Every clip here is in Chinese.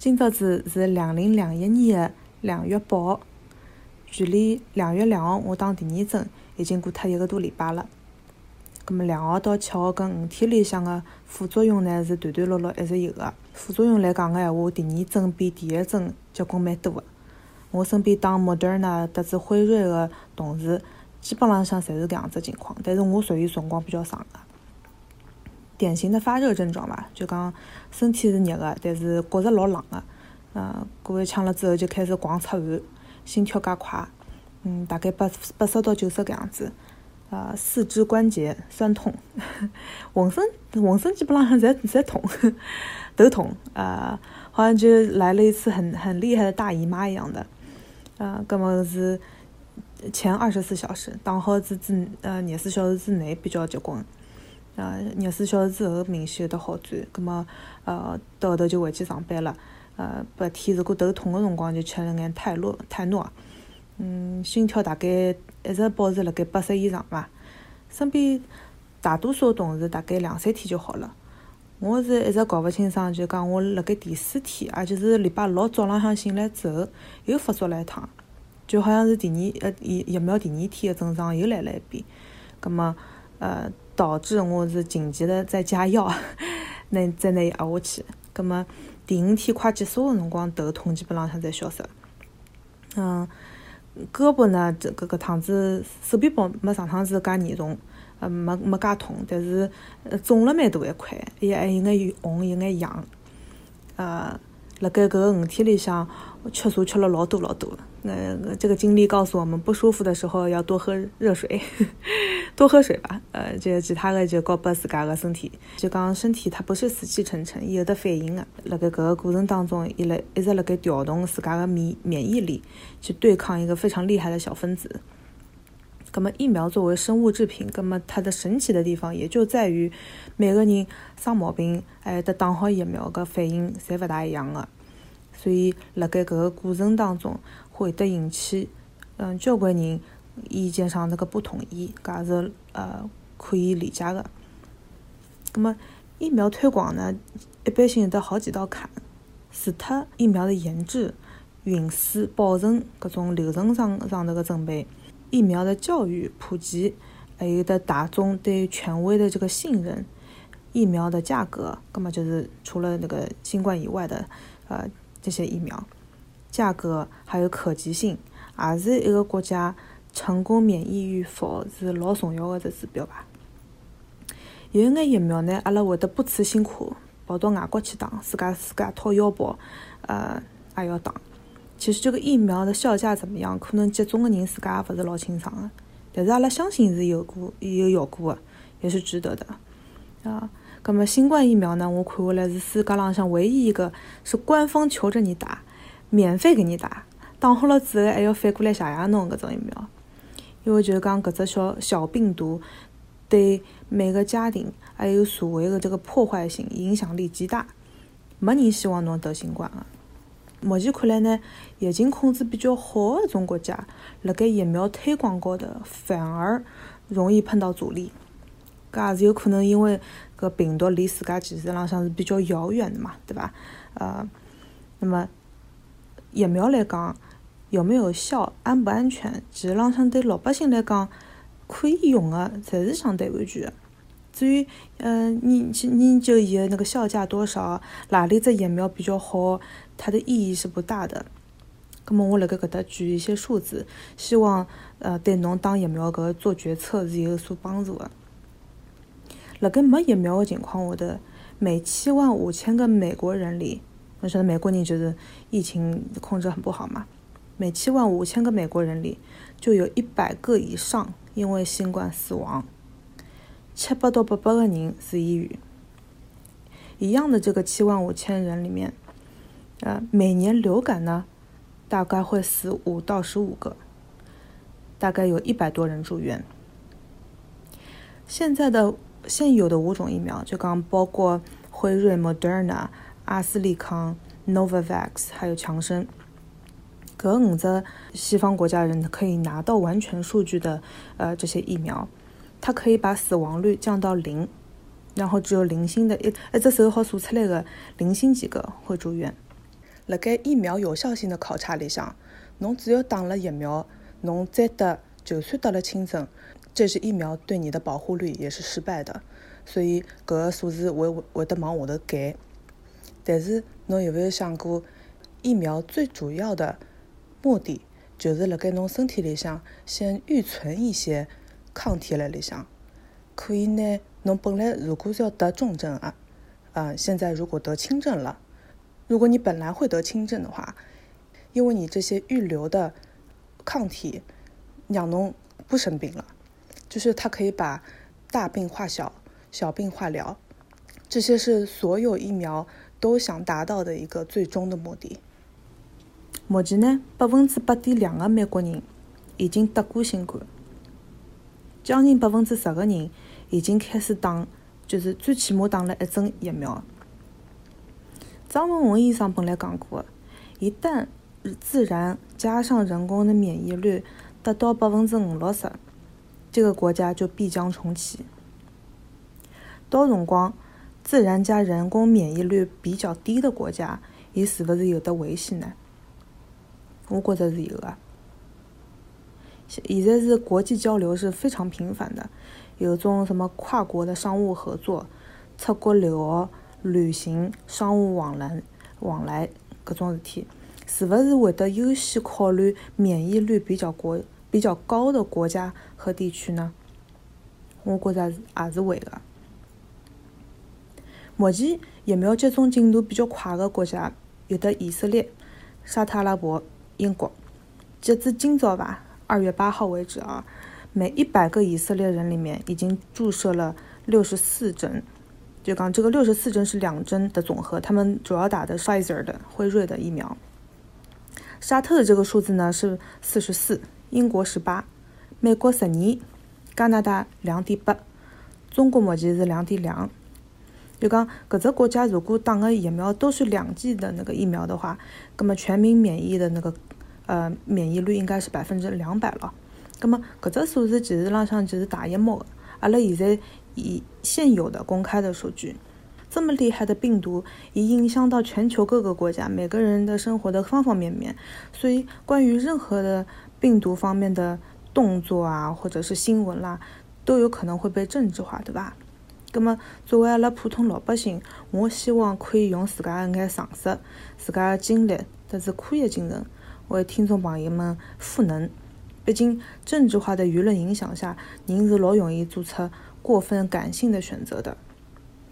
今朝子是两零两一年的两月八号，距离两月两号我打第二针已经过脱一个多礼拜了。葛末两号到七号搿五天里向个副作用呢是断断续续一直有个。副作用来讲个闲话，第二针比第一针结棍蛮多个。我身边打 Moderna 特子辉瑞个同事，基本浪向侪是搿样子情况，但是我属于辰光比较长个。典型的发热症状吧，就讲身体是热个，但是觉着老冷个。呃，过一枪了之后就开始狂出汗，心跳加快，嗯，大概八八十到九十搿样子。呃，四肢关节酸痛，浑身浑身基本浪向侪侪痛，头痛，呃，好像就来了一次很很厉害的大姨妈一样的。呃，葛末是前二十四小时，打好之之呃廿四小时之内比较结棍，呃廿四小时之后明显有得好转，葛末呃到后头就回去上班了。呃白天如果头痛个辰光就吃了眼泰诺泰诺，嗯心跳大概一直保持辣盖八十以上伐。身边大多数同事大概两三天就好了，我是一直搞勿清爽，就讲我辣盖第四天，也就是礼拜六早浪向醒来之后又发作了一趟。就好像是第二呃疫疫苗第二天的症状又来了一遍，葛末呃导致我是紧急的在加药，拿再拿伊压下去。葛末第五天快结束的辰光，头痛基本浪向侪消失。嗯，胳膊呢，这搿搿趟子手臂包没上趟子介严重，呃没没介痛，但是肿了蛮大一块，也还有眼红，有眼痒。呃，辣盖搿个五天里向，吃茶吃了老多老多。呃，这个经历告诉我们，不舒服的时候要多喝热水，多喝水吧。呃，就其他的就告拨自家个身体，就讲身体它不是死气沉沉，有的反应的。辣盖搿个过程当中，一来一直辣盖调动自家个免免疫力，去对抗一个非常厉害的小分子。葛么疫苗作为生物制品，葛么它的神奇的地方也就在于，每个人生毛病还得打好疫苗个反应侪勿大一样的，所以辣盖搿个过程当中。会得引起，嗯，交关人意见上那个不统一，搿是呃可以理解的。葛么疫苗推广呢，一般性有得好几道坎，除脱疫苗的研制、运输、保存各种流程上上头个准备，疫苗的教育普及，还有的大众对权威的这个信任，疫苗的价格，葛么就是除了那个新冠以外的呃这些疫苗。价格还有可及性，也是一个国家成功免疫与否是老重要的只指标吧。有一眼疫苗呢，阿拉会得不辞辛苦跑到外国去打，自家自家掏腰包，呃，也要打。其实这个疫苗的效价怎么样，可能接种的人自家也勿是老清爽的。但是阿拉相信是有过有效果的，也是值得的。啊，那么新冠疫苗呢，我看下来是世界浪向唯一一个是官方求着你打。免费给你打，打好了之后还要反过来谢谢侬搿种疫苗，因为就是讲搿只小小病毒对每个家庭还有社会的这个破坏性影响力极大，没人希望侬得新冠的。目前看来呢，疫情控制比较好的一种国家，辣盖疫苗推广高头反而容易碰到阻力，搿也是有可能因为搿病毒离自家其实浪向是比较遥远的嘛，对伐？呃，那么。疫苗来讲，有没有效，安不安全？其实浪向对老百姓来讲，可以用的，侪是相对安全的。至于，呃，你研究伊的那个效价多少，哪里只疫苗比较好，它的意义是不大的。那么我辣盖搿搭举一些数字，希望呃对侬打疫苗搿做决策是有所帮助的。辣盖没疫苗的情况下头，每七万五千个美国人里。我晓得美国人觉得疫情控制很不好嘛，每七万五千个美国人里就有一百个以上因为新冠死亡，七百到八百个人是抑郁。一样的这个七万五千人里面，呃，每年流感呢大概会死五到十五个，大概有一百多人住院。现在的现有的五种疫苗，就刚包括辉瑞、Moderna。阿斯利康、Novavax 还有强生，搿五只西方国家人可以拿到完全数据的呃这些疫苗，它可以把死亡率降到零，然后只有零星的一一只手好数出来的零星几个会住院。辣盖疫苗有效性的考察里向，侬只要打了疫苗，侬再得，就算得了轻症，这支疫苗对你的保护率也是失败的。所以搿个数字会会得往下头减。但是侬有没有想过，疫苗最主要的目的就是辣盖侬身体里向先预存一些抗体辣里向，可以呢，侬本来如果是要得重症啊，啊，现在如果得轻症了。如果你本来会得轻症的话，因为你这些预留的抗体让侬不生病了，就是它可以把大病化小、小病化了，这些是所有疫苗都想达到的一个最终的目的。目前呢，百分之八点两的美国人已经得过新冠，将近百分之十的人已经开始打，就是最起码打了一针疫苗。张文宏医生本来讲过，一旦自然加上人工的免疫率达到百分之五六十，这个国家就必将重启。到辰光，自然加人工免疫率比较低的国家，伊是不是有的危险呢？我觉着是有的。现在是国际交流是非常频繁的，有种什么跨国的商务合作、出国留学。旅行、商务往来、往来搿种事体，是勿是会得优先考虑免疫率比较国、比较高的国家和地区呢？我觉着也是会的。目前疫苗接种进度比较快的国家有的以色列、沙特阿拉伯、英国。截至今早吧，二月八号为止啊，每一百个以色列人里面已经注射了六十四针。就讲这个六十四针是两针的总和，他们主要打的 Pfizer 的辉瑞的疫苗。沙特的这个数字呢是四十四，英国十八，美国十二，加拿大两点八，中国目前是两点两。就讲搿只国家如果打的疫苗都是两剂的那个疫苗的话，那么全民免疫的那个呃免疫率应该是百分之两百了。那么搿只数字其实浪向就是大一模的，阿拉现在。以现有的公开的数据，这么厉害的病毒，已影响到全球各个国家每个人的生活的方方面面，所以关于任何的病毒方面的动作啊，或者是新闻啦，都有可能会被政治化，对吧？那么作为阿拉普通老百姓，我希望可以用自家一眼常识、自家的经历，特是科学精神，为听众朋友们赋能。毕竟政治化的舆论影响下，人是老容易做出。过分感性的选择的，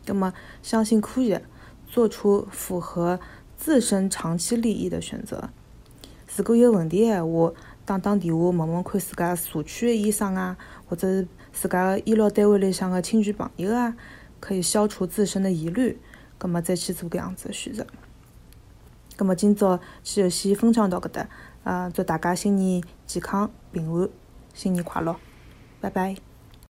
那么相信科学，做出符合自身长期利益的选择。如果有问题的闲话，打打电话问问看自家社区的医生啊，或者是自家的医疗单位里向的亲戚朋友啊，可以消除自身的疑虑，那么再去做个样子的选择。那么今朝就先分享到搿搭，啊，祝大家新年健康平安，新年快乐，拜拜。